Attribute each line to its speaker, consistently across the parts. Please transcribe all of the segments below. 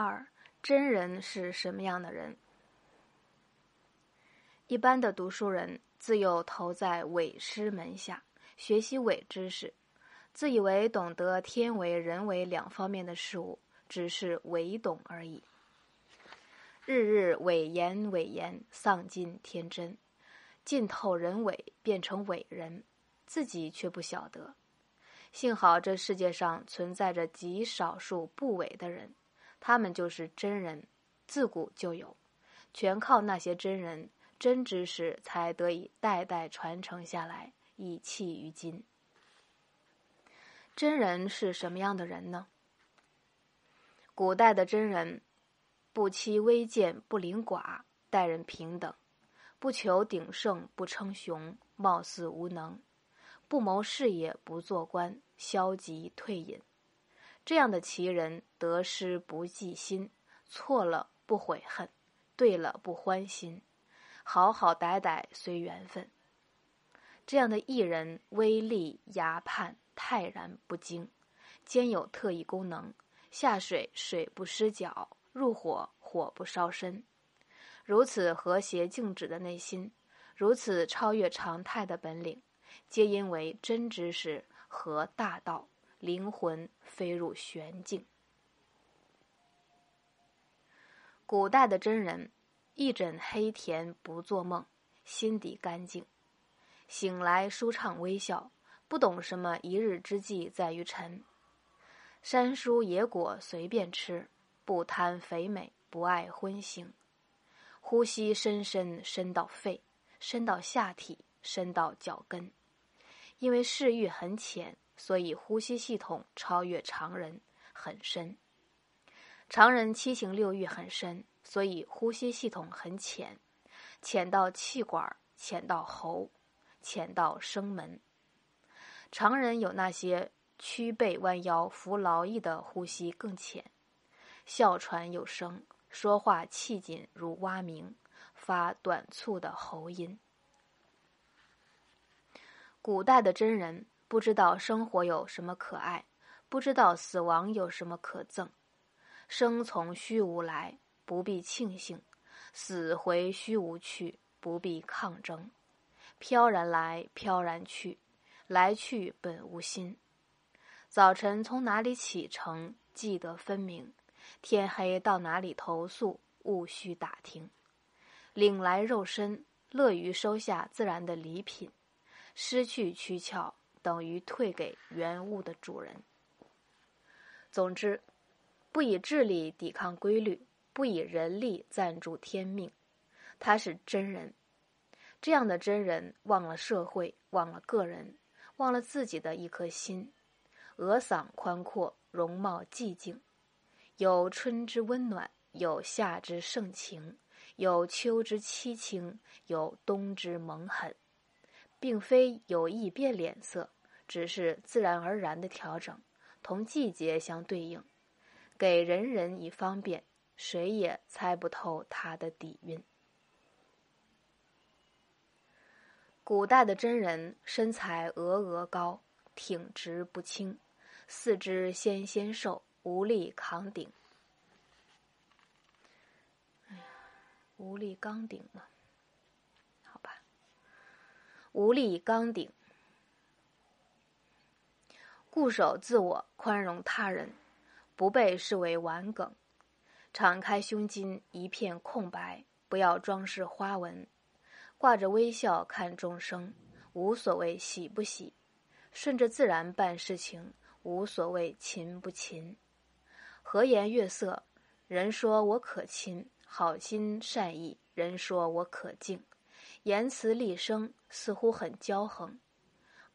Speaker 1: 二，真人是什么样的人？一般的读书人自幼投在伪师门下，学习伪知识，自以为懂得天为人为两方面的事物，只是伪懂而已。日日伪言伪言，丧尽天真，尽透人伪，变成伪人，自己却不晓得。幸好这世界上存在着极少数不伪的人，他们就是真人，自古就有，全靠那些真人。真知识才得以代代传承下来，以弃于今。真人是什么样的人呢？古代的真人，不欺微贱，不凌寡，待人平等，不求鼎盛，不称雄，貌似无能，不谋事业，不做官，消极退隐。这样的奇人，得失不计心，错了不悔恨，对了不欢心。好好歹歹随缘分。这样的艺人，威力牙判，泰然不惊，兼有特异功能：下水水不湿脚，入火火不烧身。如此和谐静止的内心，如此超越常态的本领，皆因为真知识和大道，灵魂飞入玄境。古代的真人。一枕黑田不做梦，心底干净，醒来舒畅微笑，不懂什么一日之计在于晨。山蔬野果随便吃，不贪肥美，不爱荤腥。呼吸深深深到肺，深到下体，深到脚跟。因为视域很浅，所以呼吸系统超越常人，很深。常人七情六欲很深。所以呼吸系统很浅，浅到气管，浅到喉，浅到声门。常人有那些屈背弯腰、扶劳役的呼吸更浅，哮喘有声，说话气紧如蛙鸣，发短促的喉音。古代的真人不知道生活有什么可爱，不知道死亡有什么可憎，生从虚无来。不必庆幸，死回虚无去；不必抗争，飘然来，飘然去，来去本无心。早晨从哪里启程，记得分明；天黑到哪里投宿，务须打听。领来肉身，乐于收下自然的礼品；失去躯壳，等于退给原物的主人。总之，不以智力抵抗规律。不以人力赞助天命，他是真人。这样的真人忘了社会，忘了个人，忘了自己的一颗心。额嗓宽阔，容貌寂静，有春之温暖，有夏之盛情，有秋之凄清，有冬之猛狠，并非有意变脸色，只是自然而然的调整，同季节相对应，给人人以方便。谁也猜不透他的底蕴。古代的真人身材额额高，挺直不轻，四肢纤纤瘦，无力扛鼎。哎呀，无力刚鼎嘛，好吧，无力刚鼎，固守自我，宽容他人，不被视为顽梗。敞开胸襟，一片空白，不要装饰花纹，挂着微笑看众生，无所谓喜不喜，顺着自然办事情，无所谓勤不勤。和颜悦色，人说我可亲；好心善意，人说我可敬。言辞厉声，似乎很骄横；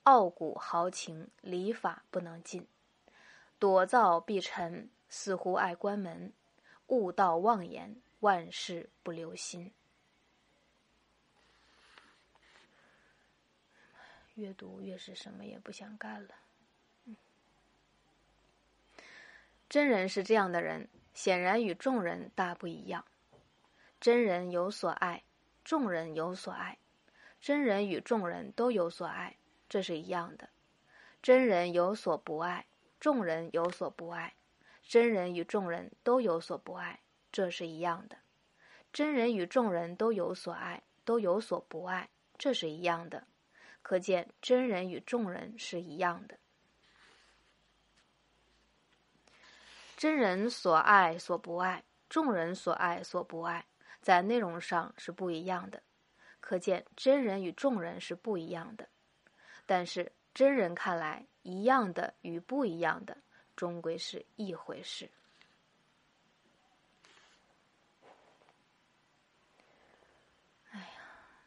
Speaker 1: 傲骨豪情，礼法不能尽；躲灶避尘，似乎爱关门。悟道妄言，万事不留心。越读越是什么也不想干了。真人是这样的人，显然与众人大不一样。真人有所爱，众人有所爱；真人与众人都有所爱，这是一样的。真人有所不爱，众人有所不爱。真人与众人都有所不爱，这是一样的；真人与众人都有所爱，都有所不爱，这是一样的。可见真人与众人是一样的。真人所爱所不爱，众人所爱所不爱，在内容上是不一样的。可见真人与众人是不一样的。但是真人看来，一样的与不一样的，终归是一回事。哎呀，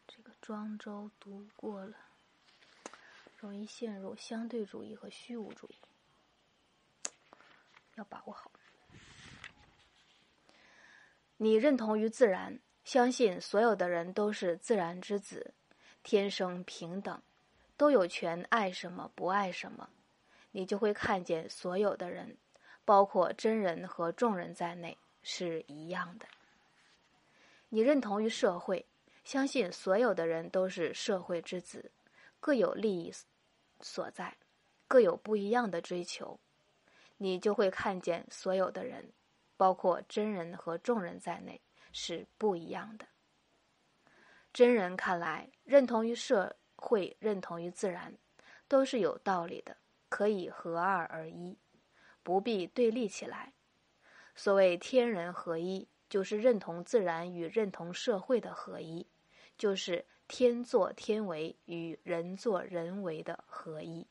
Speaker 1: 这个庄周读过了，容易陷入相对主义和虚无主义，要把握好。你认同于自然，相信所有的人都是自然之子，天生平等。都有权爱什么不爱什么，你就会看见所有的人，包括真人和众人在内是一样的。你认同于社会，相信所有的人都是社会之子，各有利益所在，各有不一样的追求，你就会看见所有的人，包括真人和众人在内是不一样的。真人看来认同于社。会认同于自然，都是有道理的，可以合二而一，不必对立起来。所谓天人合一，就是认同自然与认同社会的合一，就是天作天为与人作人为的合一。